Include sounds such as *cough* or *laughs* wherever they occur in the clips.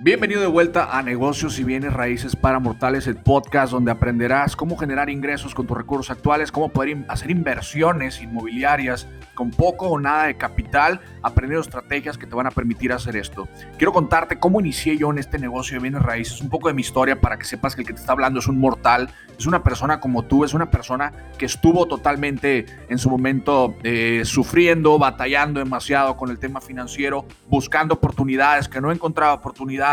Bienvenido de vuelta a Negocios y Bienes Raíces para Mortales, el podcast donde aprenderás cómo generar ingresos con tus recursos actuales, cómo poder hacer inversiones inmobiliarias con poco o nada de capital, aprendiendo estrategias que te van a permitir hacer esto. Quiero contarte cómo inicié yo en este negocio de bienes raíces, un poco de mi historia para que sepas que el que te está hablando es un mortal, es una persona como tú, es una persona que estuvo totalmente en su momento eh, sufriendo, batallando demasiado con el tema financiero, buscando oportunidades, que no encontraba oportunidades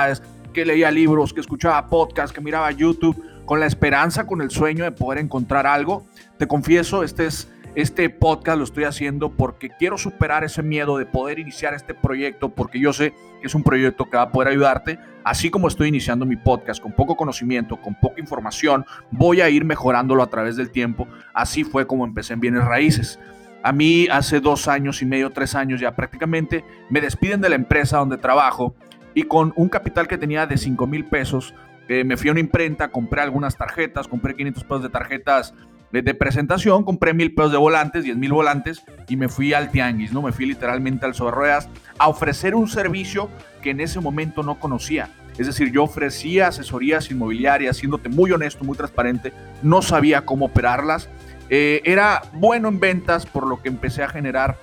que leía libros, que escuchaba podcasts, que miraba YouTube, con la esperanza, con el sueño de poder encontrar algo. Te confieso, este, es, este podcast lo estoy haciendo porque quiero superar ese miedo de poder iniciar este proyecto, porque yo sé que es un proyecto que va a poder ayudarte. Así como estoy iniciando mi podcast con poco conocimiento, con poca información, voy a ir mejorándolo a través del tiempo. Así fue como empecé en bienes raíces. A mí hace dos años y medio, tres años ya prácticamente, me despiden de la empresa donde trabajo y con un capital que tenía de 5 mil pesos, eh, me fui a una imprenta, compré algunas tarjetas, compré 500 pesos de tarjetas de, presentación, compré mil pesos de volantes, 10 mil volantes y me fui al tianguis, ¿no? Me fui literalmente al sobre a ofrecer un servicio que en ese momento no conocía. Es decir, yo ofrecía asesorías inmobiliarias, siéndote muy honesto, muy transparente, no sabía cómo operarlas. Eh, era bueno en ventas, por lo que empecé a generar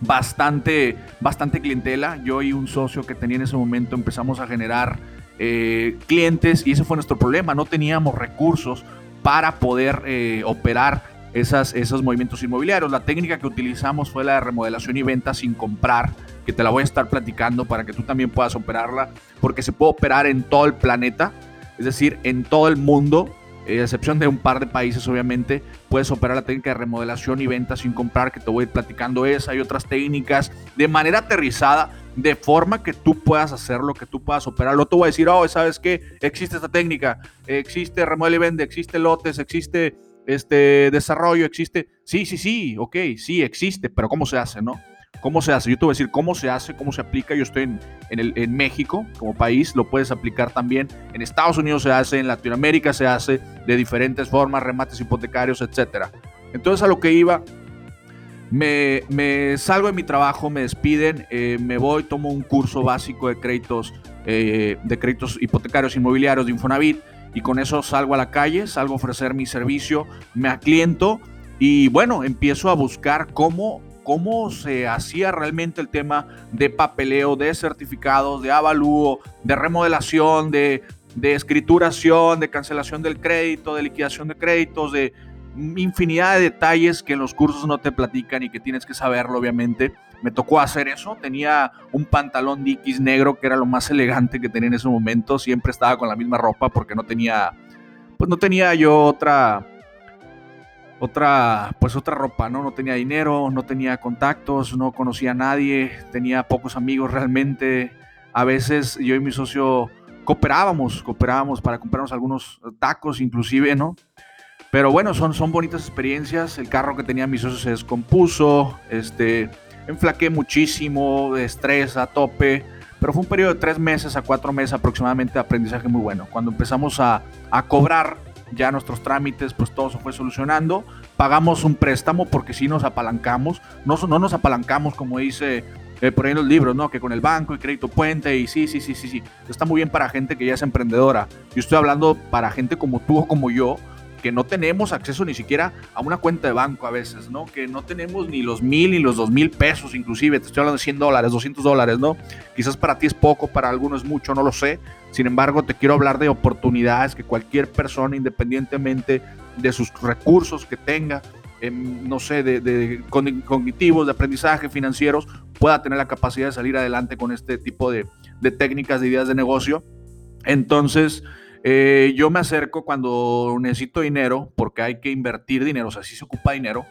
bastante, bastante clientela. Yo y un socio que tenía en ese momento empezamos a generar eh, clientes y ese fue nuestro problema. No teníamos recursos para poder eh, operar esas, esos movimientos inmobiliarios. La técnica que utilizamos fue la de remodelación y venta sin comprar, que te la voy a estar platicando para que tú también puedas operarla, porque se puede operar en todo el planeta, es decir, en todo el mundo eh, excepción de un par de países, obviamente, puedes operar la técnica de remodelación y venta sin comprar, que te voy a ir platicando esa y otras técnicas de manera aterrizada, de forma que tú puedas hacerlo, que tú puedas operarlo. te voy a decir, oh, ¿sabes qué? Existe esta técnica, existe remodela y vende, existe lotes, existe este desarrollo, existe. Sí, sí, sí, ok, sí, existe, pero ¿cómo se hace, no? ¿Cómo se hace? Yo te voy a decir cómo se hace, cómo se aplica. Yo estoy en, el, en México como país, lo puedes aplicar también. En Estados Unidos se hace, en Latinoamérica se hace de diferentes formas, remates hipotecarios, etc. Entonces a lo que iba, me, salgo de mi trabajo, me despiden, eh, me voy, tomo un curso básico de créditos, eh, de créditos hipotecarios inmobiliarios de Infonavit y con eso salgo a la calle, salgo a ofrecer mi servicio, me acliento y bueno, empiezo a buscar cómo cómo se hacía realmente el tema de papeleo, de certificados, de avalúo, de remodelación, de, escrituración, de cancelación del crédito, de liquidación de créditos, de infinidad de detalles que en los cursos no te platican y que tienes que saberlo, obviamente. Me tocó hacer eso. Tenía un pantalón Dickies negro que era lo más elegante que tenía en ese momento. Siempre estaba con la misma ropa porque no tenía, pues no tenía yo otra, otra, pues otra ropa, ¿no? No tenía dinero, no tenía contactos, no conocía a nadie, tenía pocos amigos realmente. A veces yo y mi socio cooperábamos, cooperábamos para comprarnos algunos tacos inclusive, ¿no? Pero bueno, son, son bonitas experiencias. El carro que tenía mi socio se descompuso, este, enflaqué muchísimo, de estrés a tope. Pero fue un periodo de tres meses a cuatro meses aproximadamente de aprendizaje muy bueno. Cuando empezamos a, a cobrar ya nuestros trámites, pues todo se fue solucionando. Pagamos un préstamo porque si nos apalancamos, no, no nos apalancamos como dice eh, por ahí en los libros, ¿no? Que con el banco y crédito puente y sí, sí, sí, sí, sí. Está muy bien para gente que ya es emprendedora. Yo estoy hablando para gente como tú o como yo, que no tenemos acceso ni siquiera a una cuenta de banco a veces, ¿no? Que no tenemos ni los mil ni los dos mil pesos, inclusive, te estoy hablando de 100 dólares, 200 dólares, ¿no? Quizás para ti es poco, para algunos es mucho, no lo sé. Sin embargo, te quiero hablar de oportunidades que cualquier persona, independientemente de sus recursos que tenga, em, no sé, de, cognitivos, de aprendizaje, financieros, pueda tener la capacidad de salir adelante con este tipo de, de técnicas, de ideas de negocio. Entonces, eh, yo me acerco cuando necesito dinero, porque hay que invertir dinero, o sea, si se ocupa dinero,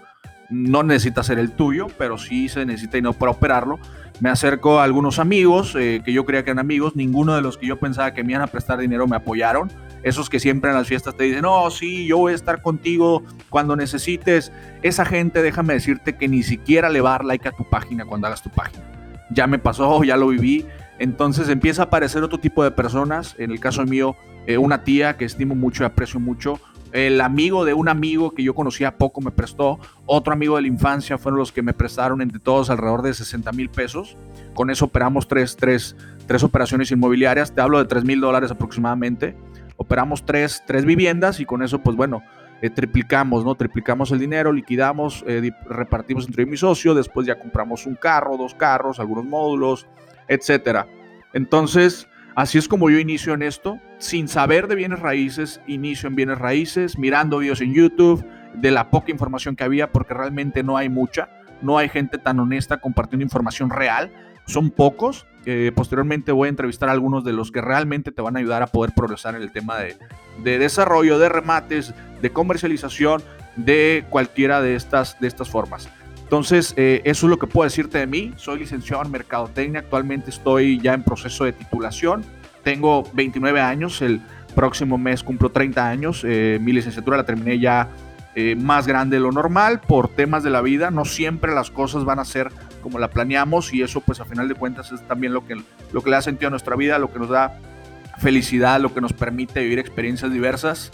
no necesita ser el tuyo, pero sí se necesita dinero para operarlo. Me acerco a algunos amigos eh, que yo creía que eran amigos, ninguno de los que yo pensaba que me iban a prestar dinero me apoyaron. Esos que siempre en las fiestas te dicen, no, sí, yo voy a estar contigo cuando necesites. Esa gente, déjame decirte que ni siquiera le va a dar like a tu página cuando hagas tu página. Ya me pasó, *laughs* ya lo viví. Entonces empieza a aparecer otro tipo de personas. En el caso mío, eh, una tía que estimo mucho y aprecio mucho, el amigo de un amigo que yo conocía poco me prestó, otro amigo de la infancia fueron los que me prestaron entre todos alrededor de 60 mil pesos. Con eso operamos tres, tres, tres operaciones inmobiliarias, te hablo de 3 mil dólares aproximadamente. Operamos tres, tres viviendas y con eso, pues bueno, eh, triplicamos, ¿no? Triplicamos el dinero, liquidamos, eh, repartimos entre mi socio, después ya compramos un carro, dos carros, algunos módulos, etcétera. Entonces, así es como yo inicio en esto, sin saber de bienes raíces, inicio en bienes raíces, mirando videos en YouTube, de la poca información que había, porque realmente no hay mucha, no hay gente tan honesta compartiendo información real, son pocos. posteriormente voy a entrevistar a algunos de los que realmente te van a ayudar a poder progresar en el tema de, de desarrollo, de remates, de comercialización, de cualquiera de estas, de estas formas. Entonces, eh, eso es lo que puedo decirte de mí. Soy licenciado en Mercadotecnia, actualmente estoy ya en proceso de titulación. Tengo 29 años, el próximo mes cumplo 30 años. Eh, mi licenciatura la terminé ya eh, más grande de lo normal por temas de la vida. No siempre las cosas van a ser como la planeamos y eso pues a final de cuentas es también lo que, lo que le da sentido a nuestra vida, lo que nos da felicidad, lo que nos permite vivir experiencias diversas.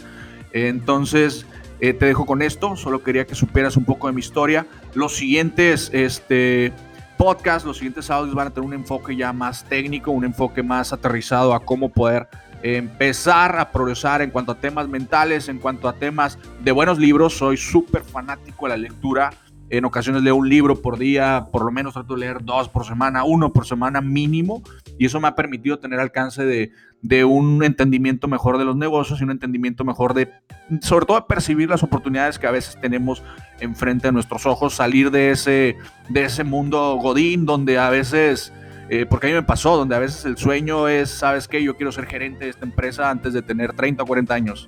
Entonces, eh, te dejo con esto, solo quería que supieras un poco de mi historia. Los siguientes este, podcasts, los siguientes audios van a tener un enfoque ya más técnico, un enfoque más aterrizado a cómo poder empezar a progresar en cuanto a temas mentales, en cuanto a temas de buenos libros. Soy súper fanático de la lectura. En ocasiones leo un libro por día, por lo menos trato de leer dos por semana, uno por semana mínimo, y eso me ha permitido tener alcance de, de un entendimiento mejor de los negocios y un entendimiento mejor de, sobre todo, percibir las oportunidades que a veces tenemos enfrente de nuestros ojos, salir de ese, de ese mundo godín donde a veces, eh, porque a mí me pasó, donde a veces el sueño es, ¿sabes qué? Yo quiero ser gerente de esta empresa antes de tener 30 o 40 años.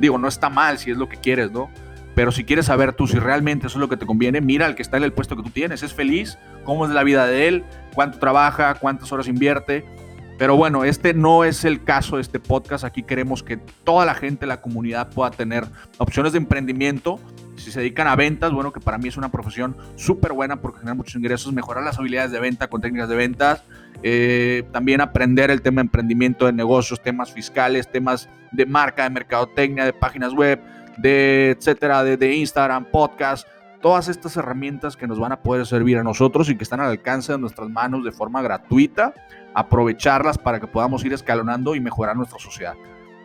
Digo, no está mal si es lo que quieres, ¿no? Pero si quieres saber tú si realmente eso es lo que te conviene, mira al que está en el puesto que tú tienes. ¿Es feliz? ¿Cómo es la vida de él? ¿Cuánto trabaja? ¿Cuántas horas invierte? Pero bueno, este no es el caso de este podcast. Aquí queremos que toda la gente, la comunidad pueda tener opciones de emprendimiento. Si se dedican a ventas, bueno, que para mí es una profesión súper buena porque genera muchos ingresos, mejorar las habilidades de venta con técnicas de ventas, eh, también aprender el tema de emprendimiento de negocios, temas fiscales, temas de marca, de mercadotecnia, de páginas web, de etcétera, de, de Instagram, podcast, todas estas herramientas que nos van a poder servir a nosotros y que están al alcance de nuestras manos de forma gratuita aprovecharlas para que podamos ir escalonando y mejorar nuestra sociedad.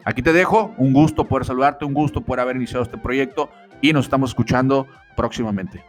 Aquí te dejo, un gusto poder saludarte, un gusto por haber iniciado este proyecto y nos estamos escuchando próximamente.